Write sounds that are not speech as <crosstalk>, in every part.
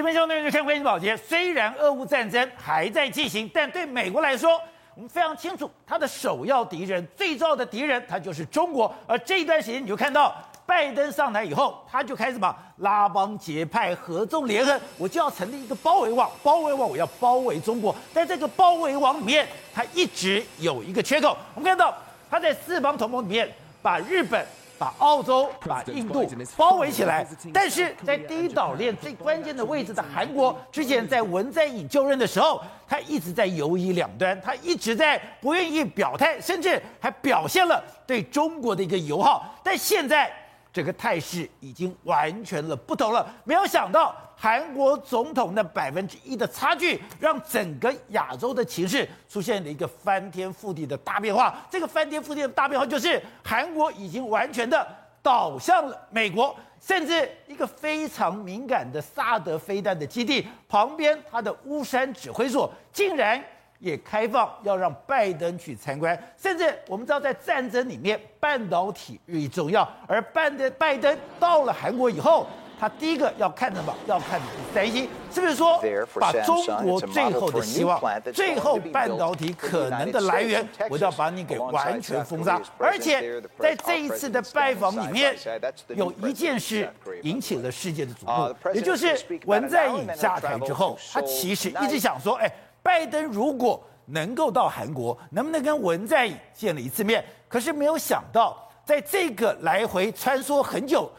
这边兄弟就看关系保洁，虽然俄乌战争还在进行，但对美国来说，我们非常清楚，他的首要敌人、最重要的敌人，他就是中国。而这一段时间，你就看到拜登上台以后，他就开始什么拉帮结派、合纵连横，我就要成立一个包围网，包围网我要包围中国。在这个包围网里面，他一直有一个缺口。我们看到他在四方同盟里面把日本。把澳洲、把印度包围起来，但是在第一岛链最关键的位置的韩国，之前在文在寅就任的时候，他一直在犹疑两端，他一直在不愿意表态，甚至还表现了对中国的一个友好，但现在。这个态势已经完全了不同了。没有想到，韩国总统的百分之一的差距，让整个亚洲的情势出现了一个翻天覆地的大变化。这个翻天覆地的大变化，就是韩国已经完全的倒向了美国，甚至一个非常敏感的萨德飞弹的基地旁边，它的乌山指挥所竟然。也开放要让拜登去参观，甚至我们知道在战争里面，半导体日益重要。而拜登拜登到了韩国以后，他第一个要看什么？要看三星，是不是说把中国最后的希望、最后半导体可能的来源，我就要把你给完全封杀？而且在这一次的拜访里面，有一件事引起了世界的瞩目，也就是文在寅下台之后，他其实一直想说，哎。拜登如果能够到韩国，能不能跟文在寅见了一次面？可是没有想到，在这个来回穿梭很久，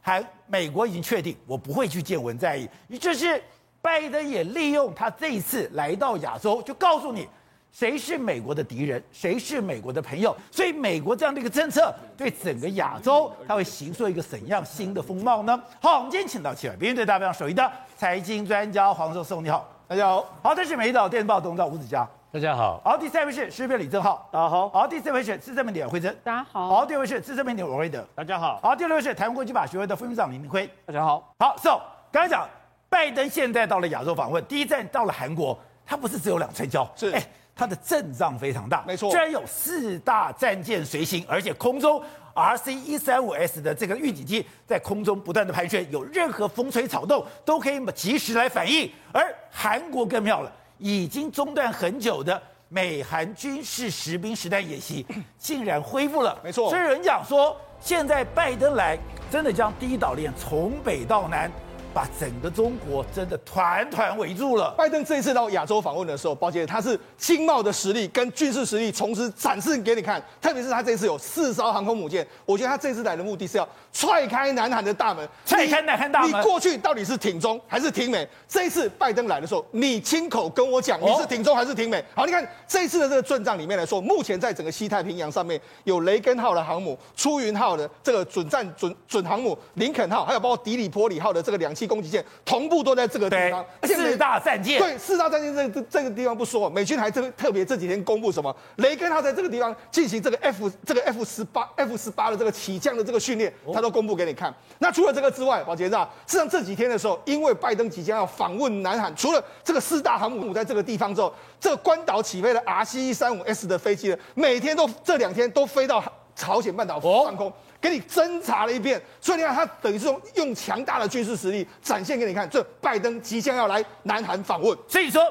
还美国已经确定我不会去见文在寅。也就是拜登也利用他这一次来到亚洲，就告诉你谁是美国的敌人，谁是美国的朋友。所以美国这样的一个政策，对整个亚洲，它会形塑一个怎样新的风貌呢？好，我们今天请到七位别人对大家首席的财经专家黄寿松，你好。大家好，好，这是美岛电报董事长吴子嘉，大家好，好，第三位是时事评李正浩，大家好，好，第四位是资深媒体人惠珍，大家好，好，第五位是资深媒体人王瑞德，大家好，好，第六位是台湾国际法学会的副秘书长林明辉，大家好，好，so 刚才讲拜登现在到了亚洲访问，第一站到了韩国，他不是只有两川礁，是，哎，他的阵仗非常大，没错，居然有四大战舰随行，而且空中。RC 一三五 S 的这个预警机在空中不断的盘旋，有任何风吹草动都可以及时来反应。而韩国更妙了，已经中断很久的美韩军事实兵实弹演习 <coughs> 竟然恢复了。没错，所以有人讲说，现在拜登来真的将第一岛链从北到南。把整个中国真的团团围住了。拜登这一次到亚洲访问的时候，抱歉，他是经贸的实力跟军事实力同时展示给你看。特别是他这次有四艘航空母舰，我觉得他这次来的目的是要踹开南韩的大门。踹开南韩大门。你过去到底是挺中还是挺美？这一次拜登来的时候，你亲口跟我讲，你是挺中还是挺美？好，你看这一次的这个阵仗里面来说，目前在整个西太平洋上面有雷根号的航母、出云号的这个准战准准航母、林肯号，还有包括迪里波里号的这个两栖攻击舰同步都在这个地方，而且四大战舰对四大战舰这个、这个地方不说，美军还特特别这几天公布什么？雷根他在这个地方进行这个 F 这个 F 十八 F 十八的这个起降的这个训练，他都公布给你看。那除了这个之外，保杰啊，事实上这几天的时候，因为拜登即将要访问南韩，除了这个四大航母在这个地方之后，这个关岛起飞的 RC 一三五 S 的飞机呢，每天都这两天都飞到朝鲜半岛上空。给你侦查了一遍，所以你看，他等于是用用强大的军事实力展现给你看，这拜登即将要来南韩访问。所以说，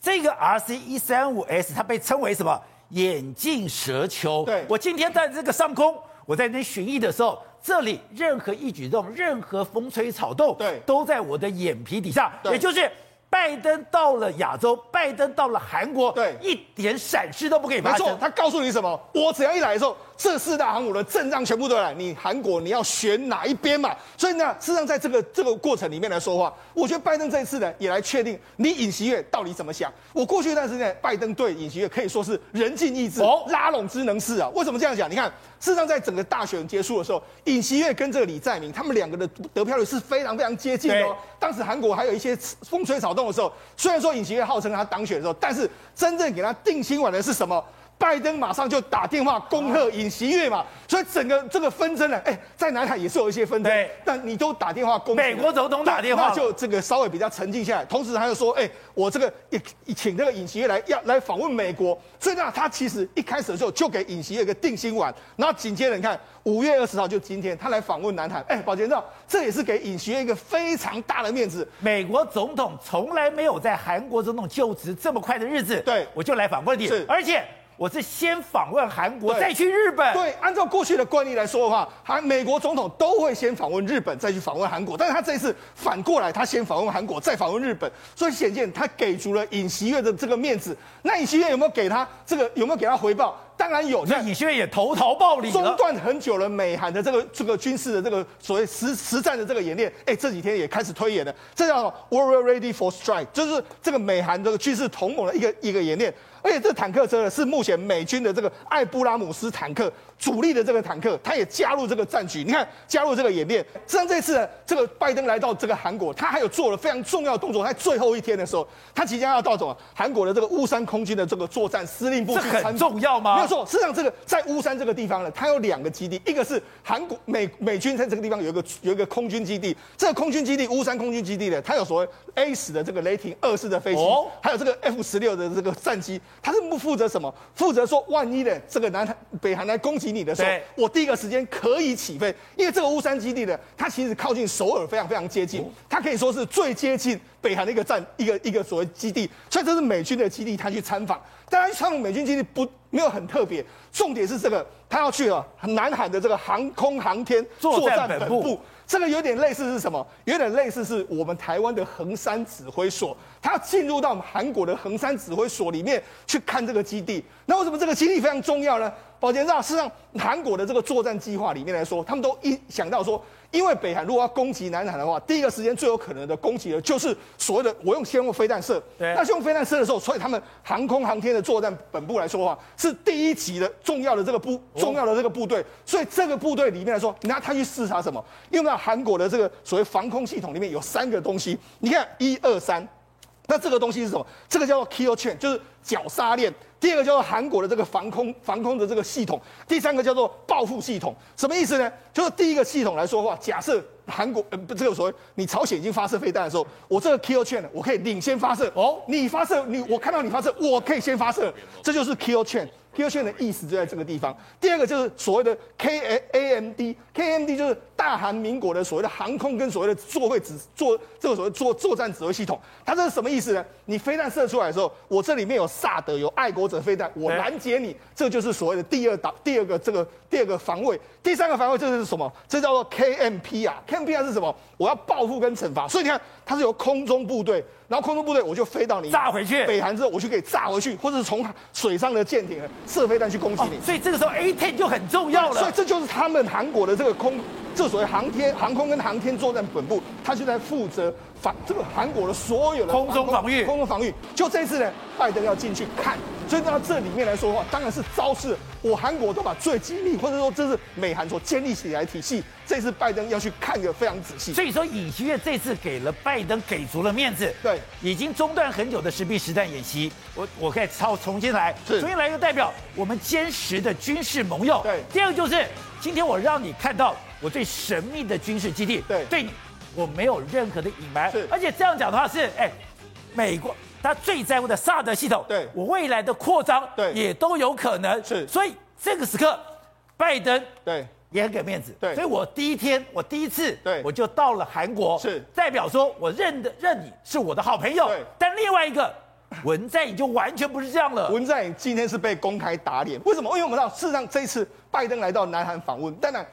这个 RC 一三五 S 它被称为什么？眼镜蛇球。对，我今天在这个上空，我在那巡弋的时候，这里任何一举动，任何风吹草动，对，都在我的眼皮底下。也就是拜登到了亚洲，拜登到了韩国，对，一点闪失都不可以发生。没错，他告诉你什么？我只要一来的时候。这四大航母的阵仗全部都来，你韩国你要选哪一边嘛？所以呢，事实上在这个这个过程里面来说话，我觉得拜登这一次呢也来确定你尹锡悦到底怎么想。我过去一段时间，拜登对尹锡悦可以说是人尽意志，哦拉拢之能事啊。为什么这样讲？你看，事实上在整个大选结束的时候，尹锡悦跟这个李在明他们两个的得票率是非常非常接近的哦。当时韩国还有一些风吹草动的时候，虽然说尹锡悦号称他当选的时候，但是真正给他定心丸的是什么？拜登马上就打电话恭贺尹锡悦嘛，所以整个这个纷争呢，哎，在南海也是有一些纷争，但你都打电话恭贺，美国总统打电话，那就这个稍微比较沉静下来。同时他又说，哎，我这个也请这个尹锡悦来要来访问美国，所以呢，他其实一开始的时候就给尹锡悦一个定心丸，然后紧接着你看五月二十号就今天他来访问南海，哎，宝杰知道这也是给尹锡悦一个非常大的面子。美国总统从来没有在韩国总统就职这么快的日子，对，我就来访问你，是，而且。我是先访问韩国，再去日本。对，按照过去的惯例来说的话，韩美国总统都会先访问日本，再去访问韩国。但是他这一次反过来，他先访问韩国，再访问日本，所以显见他给足了尹锡悦的这个面子。那尹锡悦有没有给他这个？有没有给他回报？当然有。那尹锡悦也投桃报李了。中断很久了，美韩的这个这个军事的这个所谓实实战的这个演练，哎，这几天也开始推演了。这叫 Warrior Ready for Strike，就是这个美韩这个军事同盟的一个一个演练。而且这坦克车呢，是目前美军的这个艾布拉姆斯坦克主力的这个坦克，它也加入这个战局。你看，加入这个演练。实际上这次呢，这个拜登来到这个韩国，他还有做了非常重要的动作。在最后一天的时候，他即将要到什么？韩国的这个乌山空军的这个作战司令部去参观。这很重要吗？没有错。实际上，这个在乌山这个地方呢，它有两个基地，一个是韩国美美军在这个地方有一个有一个空军基地。这个空军基地乌山空军基地呢，它有所谓 A 十的这个雷霆二式的飞机，哦、还有这个 F 十六的这个战机，它是不负责。什么负责说，万一呢？这个南韩、北韩来攻击你的时候，我第一个时间可以起飞，因为这个乌山基地呢，它其实靠近首尔，非常非常接近，它可以说是最接近北韩的一个战一个一个所谓基地，所以这是美军的基地，他去参访。当然，参访美军基地不没有很特别，重点是这个，他要去了南韩的这个航空航天作战本部。这个有点类似是什么？有点类似是我们台湾的横山指挥所，他要进入到我们韩国的横山指挥所里面去看这个基地。那为什么这个基地非常重要呢？宝杰知道，事实上韩国的这个作战计划里面来说，他们都一想到说。因为北韩如果要攻击南韩的话，第一个时间最有可能的攻击的就是所谓的我用先用飞弹射。对。那用飞弹射的时候，所以他们航空航天的作战本部来说的话，是第一级的重要的这个部重要的这个部队。所以这个部队里面来说，你看他去视察什么？因为韩国的这个所谓防空系统里面有三个东西，你看一二三，那这个东西是什么？这个叫做 kill chain，就是绞杀链。第二个叫做韩国的这个防空防空的这个系统，第三个叫做报复系统，什么意思呢？就是第一个系统来说的话，假设韩国呃不这个所谓你朝鲜已经发射飞弹的时候，我这个 kill chain 我可以领先发射哦，你发射你我看到你发射，我可以先发射，这就是 kill chain。Kill chain 的意思就在这个地方。第二个就是所谓的 K A M D，K M D 就是大韩民国的所谓的航空跟所谓的作会指作这个所谓作作战指挥系统，它这是什么意思呢？你飞弹射出来的时候，我这里面有萨德有爱国者飞弹，我拦截你，这就是所谓的第二导第二个这个第二个防卫。第三个防卫这是什么？这叫做 K M P 啊，K M P 啊是什么？我要报复跟惩罚。所以你看，它是由空中部队。然后空中部队我就飞到你炸回去，北韩之后我就可以炸回去，或者是从水上的舰艇射飞弹去攻击你。哦，所以这个时候 A10 就很重要了。所以这就是他们韩国的这个空，这所谓航天、航空跟航天作战本部，他就在负责。防这个韩国的所有的空中防御，空中防御，就这次呢，拜登要进去看，所以到这里面来说的话，当然是昭示我韩国都把最机密，或者说这是美韩所建立起来的体系，这次拜登要去看个非常仔细。所以说，尹锡悦这次给了拜登给足了面子，对，已经中断很久的实兵实弹演习，我我可以超重新来，是。重新来就代表我们坚实的军事盟友。对，第二个就是今天我让你看到我最神秘的军事基地，对，对。我没有任何的隐瞒，是，而且这样讲的话是，哎，美国他最在乎的萨德系统，对，我未来的扩张，对，也都有可能，是，所以这个时刻，拜登对也很给面子，对，所以我第一天我第一次，对，我就到了韩国，是，代表说我认的认你是我的好朋友，对，但另外一个文在寅就完全不是这样了，文在寅今天是被公开打脸，为什么？因为我们知道，事实上这一次拜登来到南韩访问，当然。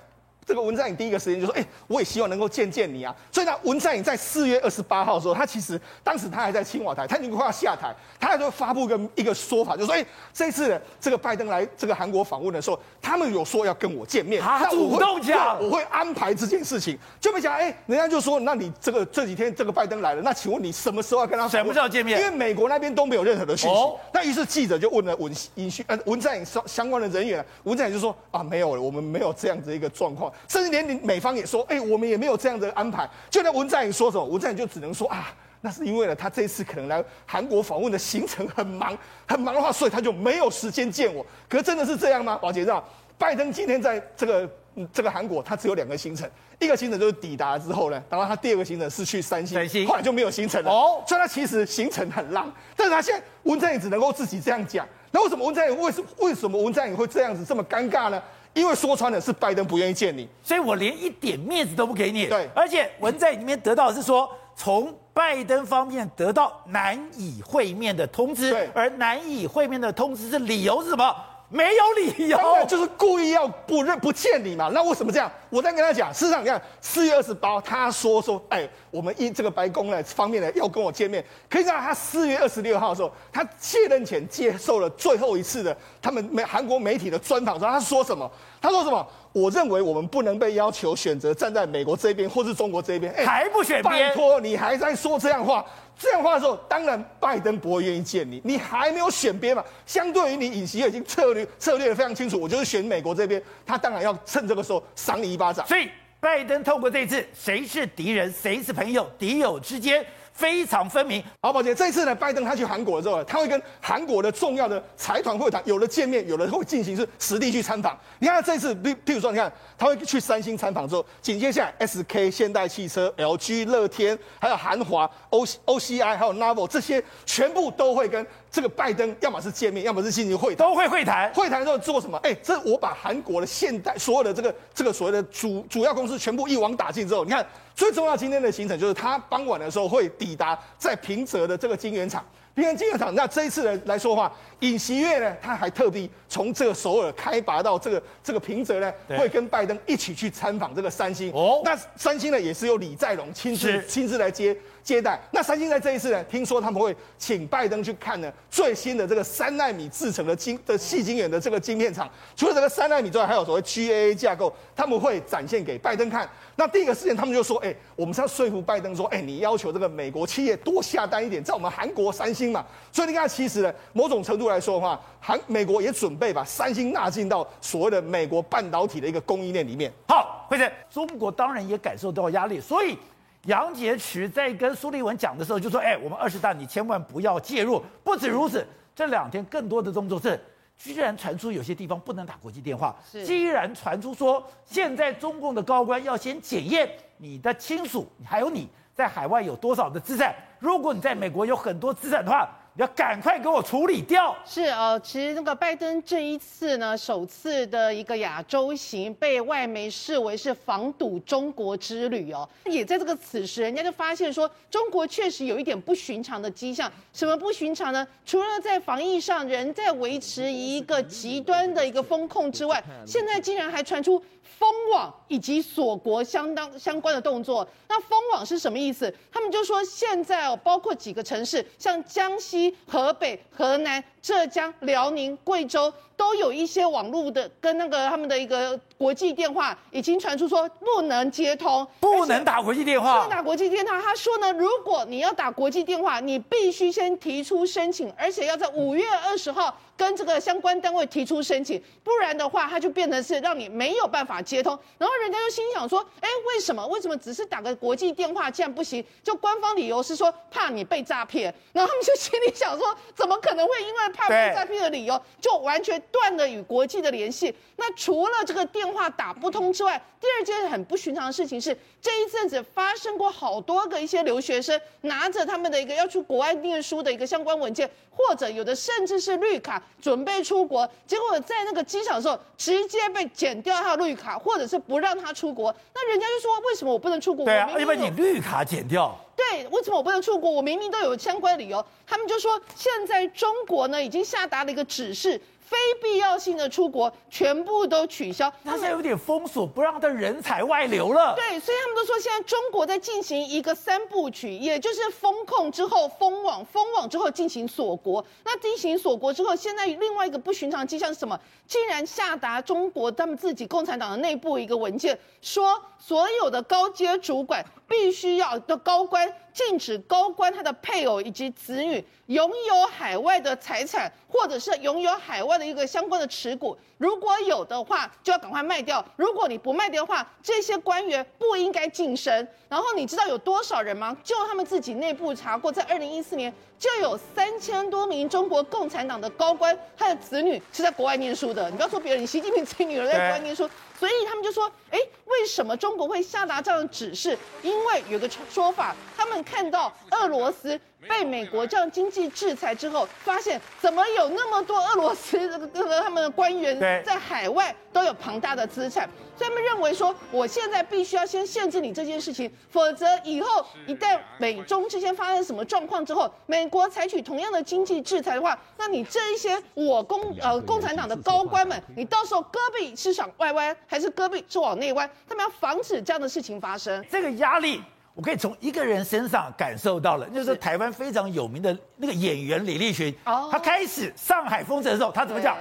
这个文在寅第一个时间就说：“哎，我也希望能够见见你啊！”所以呢，文在寅在四月二十八号的时候，他其实当时他还在青瓦台，他已经快要下台，他也会发布一个一个说法，就说：“哎，这次呢，这个拜登来这个韩国访问的时候，他们有说要跟我见面，他主动讲，我会安排这件事情。”就没讲，哎，人家就说：“那你这个这几天这个拜登来了，那请问你什么时候要跟他什么时候见面？因为美国那边都没有任何的讯息。哦、那于是记者就问了文尹呃文在寅相相关的人员，文在寅就说：啊，没有了，我们没有这样子一个状况。甚至连美方也说，哎，我们也没有这样的安排。就连文在寅说什么，文在寅就只能说啊，那是因为呢，他这次可能来韩国访问的行程很忙，很忙的话，所以他就没有时间见我。可是真的是这样吗？宝杰知道，拜登今天在这个。这个韩国他只有两个行程，一个行程就是抵达之后呢，然后他第二个行程是去三星，三星后来就没有行程了。哦，所以他其实行程很浪，但是他现在文在寅只能够自己这样讲。那为什么文在寅为什为什么文在寅会这样子这么尴尬呢？因为说穿了是拜登不愿意见你，所以我连一点面子都不给你。对，而且文在寅里面得到的是说，从拜登方面得到难以会面的通知，对，而难以会面的通知是理由是什么？没有理由，就是故意要不认不见你嘛。那为什么这样？我再跟他讲，事实上你看四月二十八，他说说，哎，我们一这个白宫呢方面呢要跟我见面。可以让他四月二十六号的时候，他卸任前接受了最后一次的他们美韩国媒体的专访，说他说什么？他说什么？我认为我们不能被要求选择站在美国这边或是中国这边，哎，还不选边？拜托你还在说这样话？这样话的时候，当然拜登不会愿意见你，你还没有选边嘛。相对于你尹锡悦已经策略策略的非常清楚，我就是选美国这边，他当然要趁这个时候赏你一巴掌。所以拜登透过这一次，谁是敌人，谁是朋友，敌友之间。非常分明。好，宝姐，这次呢，拜登他去韩国的时候，他会跟韩国的重要的财团会谈，有的见面，有的会进行是实地去参访。你看这次，譬譬如说，你看他会去三星参访之后，紧接下来 SK 现代汽车、LG、乐天，还有韩华、O OCI，还有 Naver 这些，全部都会跟这个拜登，要么是见面，要么是进行会谈，都会会谈。会谈之后做什么？哎，这我把韩国的现代所有的这个这个所谓的主主要公司全部一网打尽之后，你看。最重要今天的行程就是他傍晚的时候会抵达在平泽的这个晶圆厂。平泽晶圆厂，那这一次呢来说的话，尹锡悦呢他还特地从这个首尔开拔到这个这个平泽呢，会跟拜登一起去参访这个三星。哦，那三星呢也是由李在镕亲自亲自来接接待。那三星在这一次呢，听说他们会请拜登去看呢最新的这个三纳米制成的晶的细晶圆的这个晶片厂。除了这个三纳米之外，还有所谓 GAA 架构，他们会展现给拜登看。那第一个事件，他们就说：“哎、欸，我们是要说服拜登说，哎、欸，你要求这个美国企业多下单一点，在我们韩国三星嘛。所以你看，其实呢，某种程度来说的话，韩美国也准备把三星纳进到所谓的美国半导体的一个供应链里面。好，慧珍，中国当然也感受到压力，所以杨洁篪在跟苏立文讲的时候就说：，哎、欸，我们二十大你千万不要介入。不止如此，这两天更多的动作是。”居然传出有些地方不能打国际电话，是。既然传出说现在中共的高官要先检验你的亲属，还有你在海外有多少的资产。如果你在美国有很多资产的话。你要赶快给我处理掉！是呃，其实那个拜登这一次呢，首次的一个亚洲行，被外媒视为是防堵中国之旅哦。也在这个此时，人家就发现说，中国确实有一点不寻常的迹象。什么不寻常呢？除了在防疫上仍在维持一个极端的一个风控之外，现在竟然还传出。封网以及锁国相当相关的动作，那封网是什么意思？他们就说现在哦，包括几个城市，像江西、河北、河南。浙江、辽宁、贵州都有一些网络的跟那个他们的一个国际电话已经传出说不能接通，不能打国际电话，不能打国际电话。他说呢，如果你要打国际电话，你必须先提出申请，而且要在五月二十号跟这个相关单位提出申请，不然的话，他就变成是让你没有办法接通。然后人家就心想说，哎，为什么？为什么只是打个国际电话这样不行？就官方理由是说怕你被诈骗。然后他们就心里想说，怎么可能会因为？怕被诈骗的理由，就完全断了与国际的联系。那除了这个电话打不通之外，第二件很不寻常的事情是，这一阵子发生过好多个一些留学生拿着他们的一个要去国外念书的一个相关文件，或者有的甚至是绿卡准备出国，结果在那个机场的时候直接被剪掉他的绿卡，或者是不让他出国。那人家就说，为什么我不能出国？对啊，因为你绿卡剪掉。对，为什么我不能出国？我明明都有相关理由。他们就说，现在中国呢已经下达了一个指示。非必要性的出国全部都取消，他现在有点封锁，不让他人才外流了。对，所以他们都说现在中国在进行一个三部曲，也就是封控之后封网，封网之后进行锁国。那进行锁国之后，现在另外一个不寻常迹象是什么？竟然下达中国他们自己共产党的内部一个文件，说所有的高阶主管必须要的高官。禁止高官他的配偶以及子女拥有海外的财产，或者是拥有海外的一个相关的持股。如果有的话，就要赶快卖掉；如果你不卖掉的话，这些官员不应该晋升。然后你知道有多少人吗？就他们自己内部查过，在二零一四年就有三千多名中国共产党的高官，他的子女是在国外念书的。你不要说别人，习近平自己女儿在国外念书。所以他们就说：“哎，为什么中国会下达这样的指示？因为有个说法，他们看到俄罗斯被美国这样经济制裁之后，发现怎么有那么多俄罗斯这个这个他们的官员在海外都有庞大的资产，所以他们认为说，我现在必须要先限制你这件事情，否则以后一旦美中之间发生什么状况之后，美国采取同样的经济制裁的话，那你这一些我共呃共产党的高官们，你到时候胳膊是往外弯。”还是胳膊是往内弯，他们要防止这样的事情发生。这个压力，我可以从一个人身上感受到了，就是台湾非常有名的那个演员李立群。哦，他开始上海封城的时候，他怎么讲？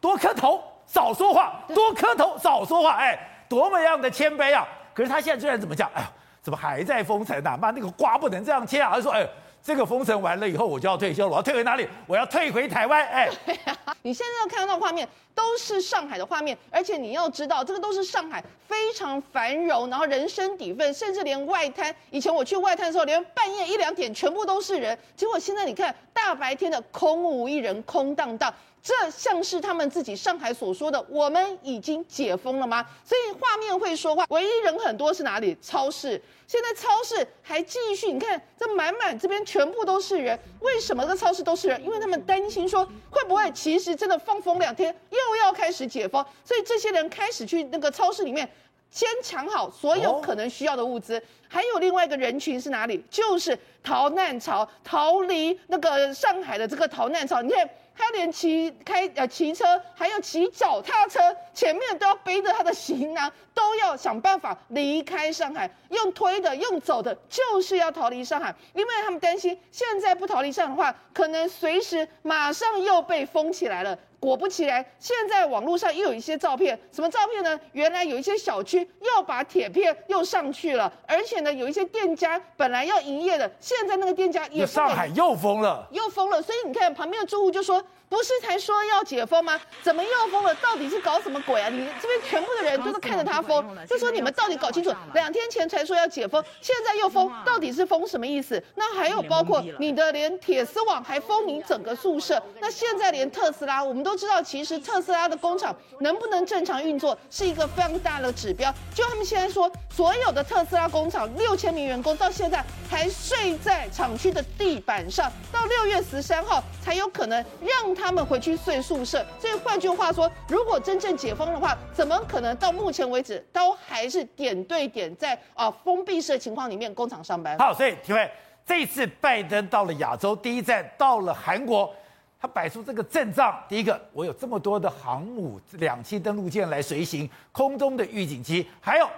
多磕头，少说话；多磕头，少说话。哎，多么样的谦卑啊！可是他现在居然怎么讲？哎呀，怎么还在封城啊？妈，那个瓜不能这样切啊！他说，哎。这个封城完了以后，我就要退休了。我要退回哪里？我要退回台湾。哎，对啊，你现在要看到的画面都是上海的画面，而且你要知道，这个都是上海非常繁荣，然后人声鼎沸，甚至连外滩，以前我去外滩的时候，连半夜一两点全部都是人。结果现在你看，大白天的空无一人，空荡荡。这像是他们自己上海所说的“我们已经解封了吗？”所以画面会说话，唯一人很多是哪里？超市。现在超市还继续，你看这满满这边全部都是人。为什么这超市都是人？因为他们担心说会不会其实真的放风两天又又要开始解封，所以这些人开始去那个超市里面先抢好所有可能需要的物资。还有另外一个人群是哪里？就是逃难潮，逃离那个上海的这个逃难潮。你看。他连骑开呃骑车，还要骑脚踏车，前面都要背着他的行囊，都要想办法离开上海。用推的，用走的，就是要逃离上海，因为他们担心，现在不逃离上海的话，可能随时马上又被封起来了。果不其然，现在网络上又有一些照片，什么照片呢？原来有一些小区又把铁片又上去了，而且呢，有一些店家本来要营业的，现在那个店家也上海又封了，又封了。所以你看旁边的住户就说。不是才说要解封吗？怎么又封了？到底是搞什么鬼啊？你这边全部的人都是看着他封，就说你们到底搞清楚，两天前才说要解封，现在又封，到底是封什么意思？那还有包括你的连铁丝网还封你整个宿舍，那现在连特斯拉，我们都知道，其实特斯拉的工厂能不能正常运作是一个非常大的指标。就他们现在说，所有的特斯拉工厂六千名员工到现在还睡在厂区的地板上，到六月十三号才有可能让。他们回去睡宿舍，所以换句话说，如果真正解封的话，怎么可能到目前为止都还是点对点在啊封闭式情况里面工厂上班？好，所以体会这次拜登到了亚洲，第一站到了韩国，他摆出这个阵仗。第一个，我有这么多的航母、两栖登陆舰来随行，空中的预警机，还有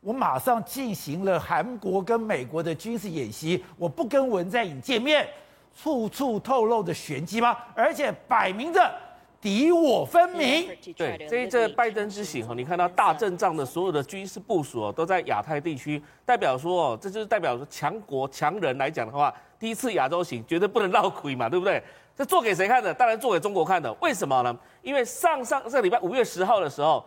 我马上进行了韩国跟美国的军事演习，我不跟文在寅见面。处处透露着玄机吗？而且摆明着敌我分明。对，这一次拜登之行哈，你看到大阵仗的所有的军事部署哦，都在亚太地区，代表说哦，这就是代表说强国强人来讲的话，第一次亚洲行绝对不能落亏嘛，对不对？这做给谁看的？当然做给中国看的。为什么呢？因为上上这个礼拜五月十号的时候。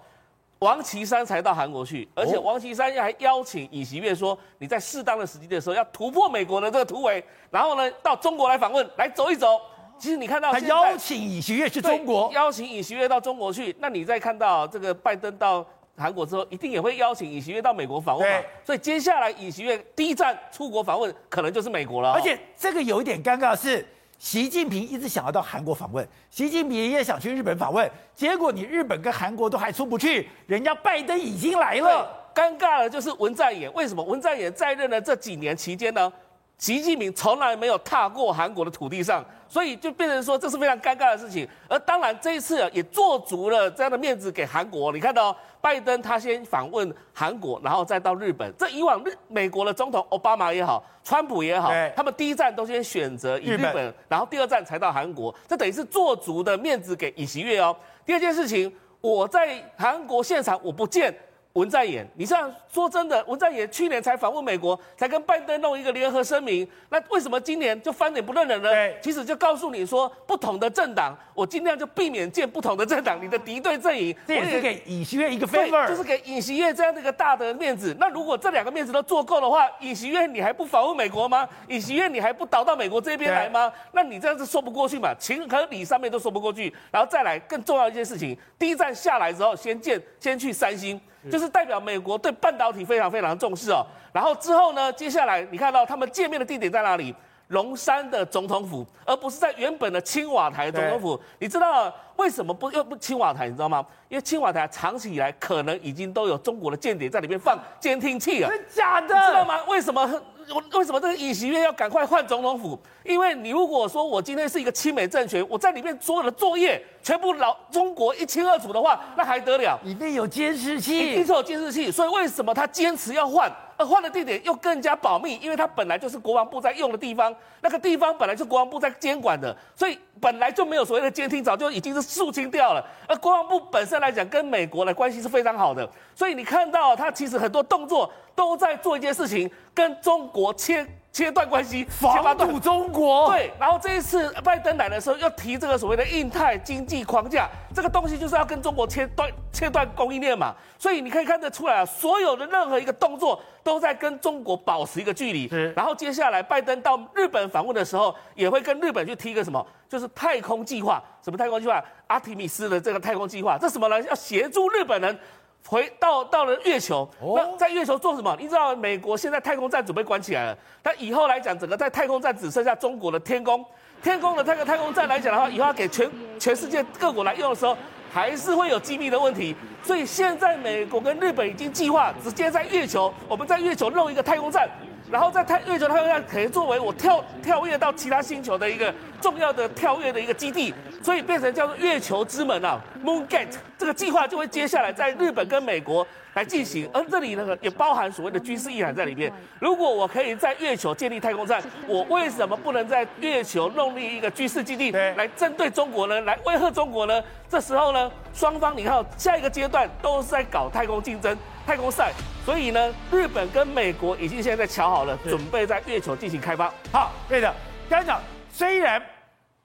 王岐山才到韩国去，而且王岐山还邀请尹锡悦说：“你在适当的时机的时候要突破美国的这个突围，然后呢到中国来访问，来走一走。”其实你看到他邀请尹锡悦去中国，邀请尹锡悦到中国去。那你再看到这个拜登到韩国之后，一定也会邀请尹锡悦到美国访问嘛？对所以接下来尹锡悦第一站出国访问，可能就是美国了。而且这个有一点尴尬的是。习近平一直想要到韩国访问，习近平也想去日本访问，结果你日本跟韩国都还出不去，人家拜登已经来了。尴尬的就是文在寅，为什么文在寅在任的这几年期间呢？习近平从来没有踏过韩国的土地上，所以就变成说这是非常尴尬的事情。而当然这一次啊，也做足了这样的面子给韩国。你看到拜登他先访问韩国，然后再到日本。这以往日美国的总统奥巴马也好，川普也好，他们第一站都先选择以日本，然后第二站才到韩国。这等于是做足的面子给尹锡悦哦。第二件事情，我在韩国现场我不见。文在寅，你这样说真的，文在寅去年才访问美国，才跟拜登弄一个联合声明，那为什么今年就翻脸不认人呢？对，其实就告诉你说，不同的政党，我尽量就避免见不同的政党，你的敌对阵营，这也是给尹锡悦一个 favor，就是给尹锡悦这样的一个大的面子。那如果这两个面子都做够的话，尹锡悦你还不访问美国吗？尹锡悦你还不倒到美国这边来吗？那你这样子说不过去嘛，情和理上面都说不过去，然后再来更重要一件事情，第一站下来之后，先见，先去三星。就是代表美国对半导体非常非常重视哦，然后之后呢，接下来你看到他们见面的地点在哪里？龙山的总统府，而不是在原本的青瓦台总统府。你知道为什么不又不青瓦台？你知道吗？因为青瓦台长期以来可能已经都有中国的间谍在里面放监听器了。真假的？你知道吗？为什么？为什么这个尹锡悦要赶快换总统府？因为你如果说我今天是一个亲美政权，我在里面所有的作业全部老中国一清二楚的话，那还得了？里面有监视器，一定是有监视器。所以为什么他坚持要换？而换了地点又更加保密，因为它本来就是国防部在用的地方，那个地方本来就国防部在监管的，所以本来就没有所谓的监听，早就已经是肃清掉了。而国防部本身来讲，跟美国的关系是非常好的，所以你看到他其实很多动作都在做一件事情，跟中国切。切断关系，防堵中国。对，然后这一次拜登来的时候，又提这个所谓的印太经济框架，这个东西就是要跟中国切断切断供应链嘛。所以你可以看得出来啊，所有的任何一个动作都在跟中国保持一个距离。是。然后接下来拜登到日本访问的时候，也会跟日本去提一个什么，就是太空计划。什么太空计划？阿提米斯的这个太空计划，这什么呢？要协助日本人。回到到了月球，那在月球做什么？你知道美国现在太空站准备关起来了，但以后来讲，整个在太空站只剩下中国的天宫，天宫的这个太空站来讲的话，以后要给全全世界各国来用的时候，还是会有机密的问题。所以现在美国跟日本已经计划直接在月球，我们在月球弄一个太空站。然后在太月球太空站可以作为我跳跳跃到其他星球的一个重要的跳跃的一个基地，所以变成叫做月球之门啊，Moon Gate 这个计划就会接下来在日本跟美国来进行，而这里呢也包含所谓的军事意涵在里面。如果我可以在月球建立太空站，我为什么不能在月球弄立一个军事基地来针对中国呢？来威吓中国呢？这时候呢，双方你看下一个阶段都是在搞太空竞争、太空赛。所以呢，日本跟美国已经现在在乔好了，准备在月球进行开发。好，对的。刚才讲，虽然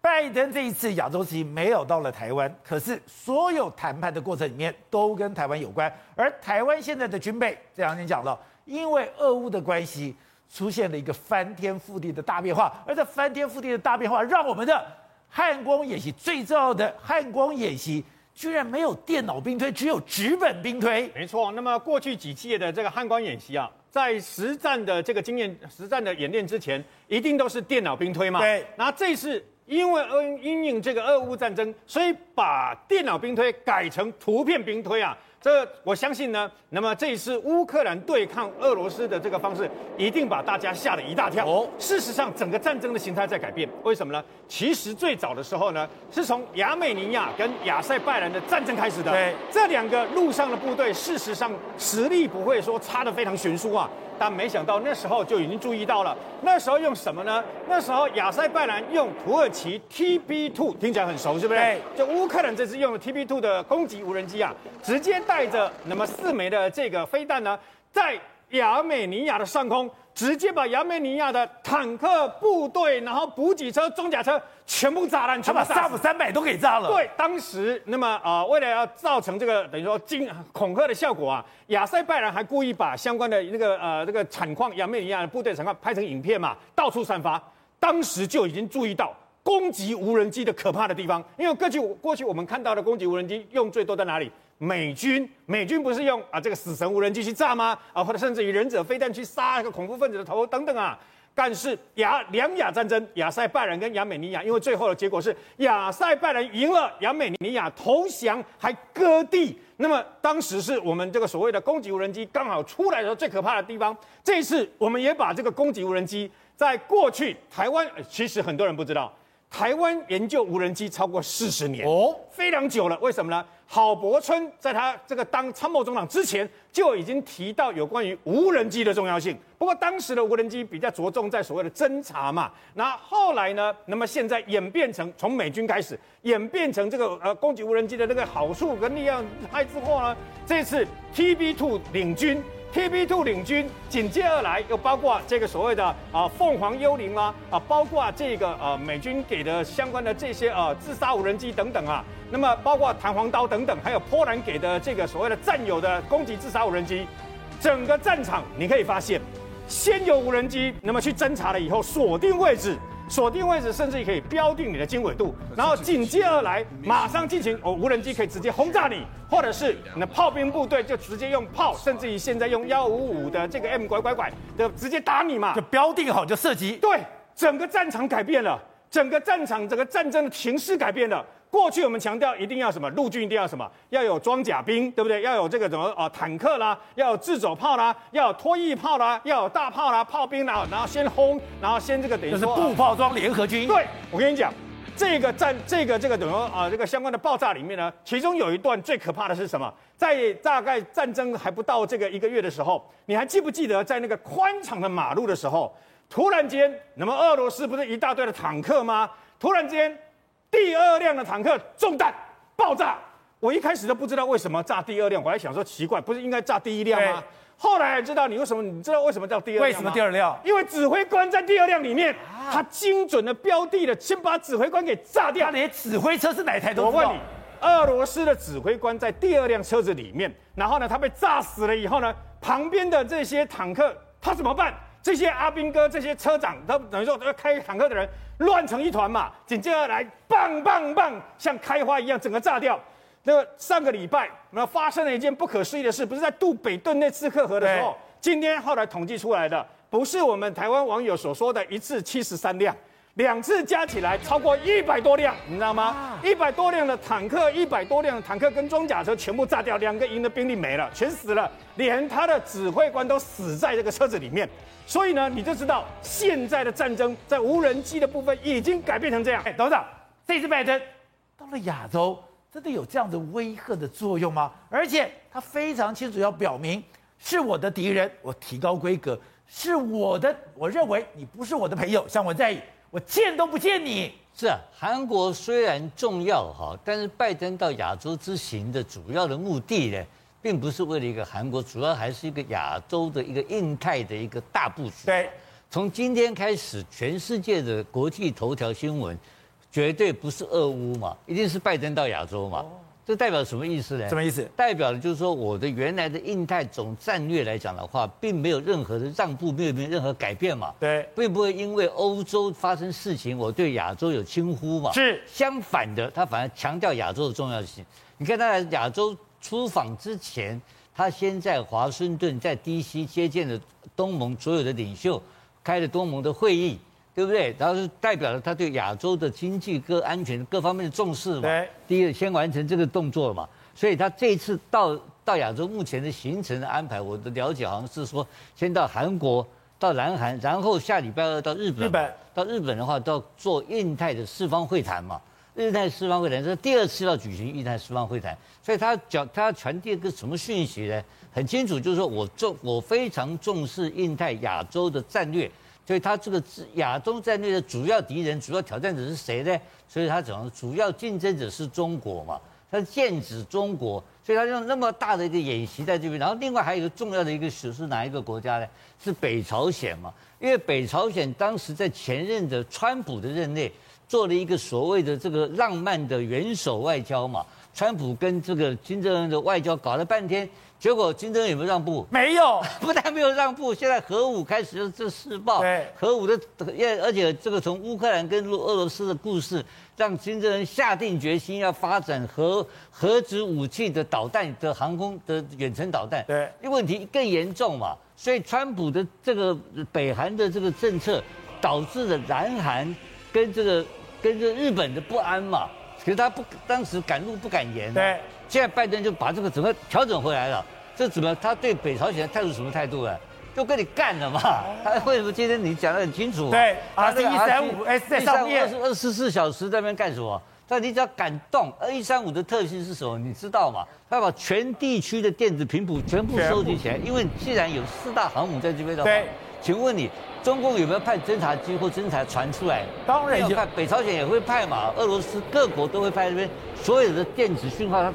拜登这一次亚洲行没有到了台湾，可是所有谈判的过程里面都跟台湾有关。而台湾现在的军备，这两天讲了，因为俄乌的关系，出现了一个翻天覆地的大变化。而这翻天覆地的大变化，让我们的汉光演习最重要的汉光演习。居然没有电脑兵推，只有纸本兵推。没错，那么过去几届的这个汉光演习啊，在实战的这个经验、实战的演练之前，一定都是电脑兵推嘛。对。然后这次因为因应这个俄乌战争，所以把电脑兵推改成图片兵推啊。这我相信呢，那么这一次乌克兰对抗俄罗斯的这个方式，一定把大家吓了一大跳。哦，事实上，整个战争的形态在改变，为什么呢？其实最早的时候呢，是从亚美尼亚跟亚塞拜然的战争开始的。对，这两个陆上的部队，事实上实力不会说差得非常悬殊啊。但没想到那时候就已经注意到了，那时候用什么呢？那时候亚塞拜然用土耳其 TB2，听起来很熟，是不是？对。就乌克兰这次用的 TB2 的攻击无人机啊，直接带着那么四枚的这个飞弹呢，在亚美尼亚的上空。直接把亚美尼亚的坦克部队，然后补给车、装甲车全部炸烂，全把萨姆三百都给炸了。对，当时那么啊、呃，为了要造成这个等于说惊恐吓的效果啊，亚塞拜然还故意把相关的那个呃这个产矿，亚美尼亚的部队产矿拍成影片嘛，到处散发。当时就已经注意到攻击无人机的可怕的地方，因为过去过去我们看到的攻击无人机用最多在哪里？美军，美军不是用啊这个死神无人机去炸吗？啊，或者甚至于忍者飞弹去杀一个恐怖分子的头等等啊。但是亚两亚战争，亚塞拜然跟亚美尼亚，因为最后的结果是亚塞拜然赢了，亚美尼亚投降还割地。那么当时是我们这个所谓的攻击无人机刚好出来的时候最可怕的地方。这一次我们也把这个攻击无人机，在过去台湾，其实很多人不知道，台湾研究无人机超过四十年哦，非常久了。为什么呢？郝柏村在他这个当参谋总长之前就已经提到有关于无人机的重要性。不过当时的无人机比较着重在所谓的侦察嘛，那后来呢，那么现在演变成从美军开始演变成这个呃攻击无人机的那个好处跟力量还之后呢，这次 T B Two 领军。TB2 领军，紧接而来又包括这个所谓的啊凤凰幽灵啦啊，包括这个呃美军给的相关的这些呃自杀无人机等等啊，那么包括弹簧刀等等，还有波兰给的这个所谓的战友的攻击自杀无人机，整个战场你可以发现，先有无人机，那么去侦察了以后锁定位置。锁定位置，甚至可以标定你的经纬度，然后紧接而来，马上进行哦，无人机可以直接轰炸你，或者是你的炮兵部队就直接用炮，甚至于现在用幺五五的这个 M 拐拐拐的直接打你嘛，就标定好就射击。对，整个战场改变了，整个战场整个战争的形势改变了。过去我们强调一定要什么，陆军一定要什么，要有装甲兵，对不对？要有这个什么啊、呃，坦克啦，要有自走炮啦，要有拖曳炮啦，要有大炮啦，炮兵啦，然后先轰，然后先这个等于说就是步炮装联合军。对，我跟你讲，这个战这个这个等于说啊，这个相关的爆炸里面呢，其中有一段最可怕的是什么？在大概战争还不到这个一个月的时候，你还记不记得在那个宽敞的马路的时候，突然间，那么俄罗斯不是一大堆的坦克吗？突然间。第二辆的坦克中弹爆炸，我一开始都不知道为什么炸第二辆，我还想说奇怪，不是应该炸第一辆吗？后来才知道你为什么，你知道为什么叫第二辆？为什么第二辆？因为指挥官在第二辆里面，他精准的标的了，先把指挥官给炸掉。他连指挥车是哪台都我问你，俄罗斯的指挥官在第二辆车子里面，然后呢，他被炸死了以后呢，旁边的这些坦克他怎么办？这些阿兵哥、这些车长，他等于说要开坦克的人乱成一团嘛。紧接着来，棒棒棒，像开花一样，整个炸掉。那个上个礼拜，那发生了一件不可思议的事，不是在渡北顿涅茨克河的时候。今天后来统计出来的，不是我们台湾网友所说的一次七十三辆。两次加起来超过一百多辆，你知道吗？一百多辆的坦克，一百多辆的坦克跟装甲车全部炸掉，两个营的兵力没了，全死了，连他的指挥官都死在这个车子里面。所以呢，你就知道现在的战争在无人机的部分已经改变成这样。哎，董事长，这次拜登到了亚洲，真的有这样的威吓的作用吗？而且他非常清楚要表明，是我的敌人，我提高规格；是我的，我认为你不是我的朋友，像我在。我见都不见你。是啊，韩国虽然重要哈，但是拜登到亚洲之行的主要的目的呢，并不是为了一个韩国，主要还是一个亚洲的一个印太的一个大部署。对，从今天开始，全世界的国际头条新闻，绝对不是俄乌嘛，一定是拜登到亚洲嘛。哦这代表什么意思呢？什么意思？代表的就是说，我的原来的印太总战略来讲的话，并没有任何的让步，没有没有任何改变嘛。对，并不会因为欧洲发生事情，我对亚洲有轻忽嘛。是相反的，他反而强调亚洲的重要性。你看他在亚洲出访之前，他先在华盛顿在 DC 接见了东盟所有的领袖，开了东盟的会议。对不对？然后是代表了他对亚洲的经济各安全各方面的重视嘛。对。第一个先完成这个动作嘛，所以他这次到到亚洲目前的行程的安排，我的了解好像是说，先到韩国，到南韩，然后下礼拜二到日本。日本。到日本的话，到做印太的四方会谈嘛。印太四方会谈是第二次要举行印太四方会谈，所以他讲他要传递一个什么讯息呢？很清楚，就是说我重我非常重视印太亚洲的战略。所以他这个亚洲战略的主要敌人、主要挑战者是谁呢？所以他讲主要竞争者是中国嘛，他剑指中国，所以他用那么大的一个演习在这边。然后另外还有一个重要的一个是是哪一个国家呢？是北朝鲜嘛，因为北朝鲜当时在前任的川普的任内做了一个所谓的这个浪漫的元首外交嘛，川普跟这个金正恩的外交搞了半天。结果金正恩有没有让步？没有，<laughs> 不但没有让步，现在核武开始就这试爆。对，核武的，而且这个从乌克兰跟俄罗斯的故事，让金正恩下定决心要发展核核子武器的导弹的航空的远程导弹。对，因为问题更严重嘛，所以川普的这个北韩的这个政策，导致了南韩跟这个跟这日本的不安嘛。可是他不当时敢怒不敢言。对。现在拜登就把这个整个调整回来了，这怎么他对北朝鲜的态度什么态度啊？就跟你干了嘛！他为什么今天你讲得很清楚？对，啊，这一三五 S 在上面二十四小时在那边干什么？但你只要敢动，二一三五的特性是什么？你知道吗？他要把全地区的电子频谱全部收集起来，因为既然有四大航母在这边的话，对，请问你中共有没有派侦察机或侦察船出来？当然有派，北朝鲜也会派嘛，俄罗斯各国都会派这边所有的电子讯号，它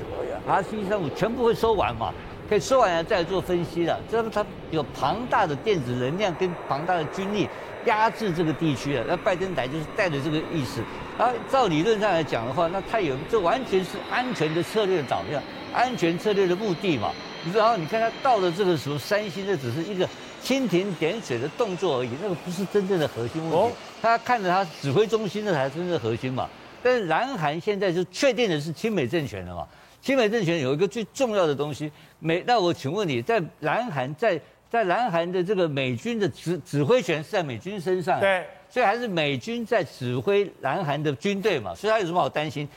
R C 一三五全部会收完嘛。可以收完了再做分析了，这是它有庞大的电子能量跟庞大的军力压制这个地区了。那拜登来就是带着这个意思。啊，照理论上来讲的话，那他有这完全是安全的策略导向，安全策略的目的嘛。然后你看他到了这个时候，三星这只是一个蜻蜓点水的动作而已，那个不是真正的核心问题。他看着他指挥中心那才是真正的核心嘛。但是南韩现在就确定的是亲美政权了嘛。亲美政权有一个最重要的东西，美，那我请问你在南韩，在在南韩的这个美军的指指挥权是在美军身上，对，所以还是美军在指挥南韩的军队嘛，所以他有什么好担心？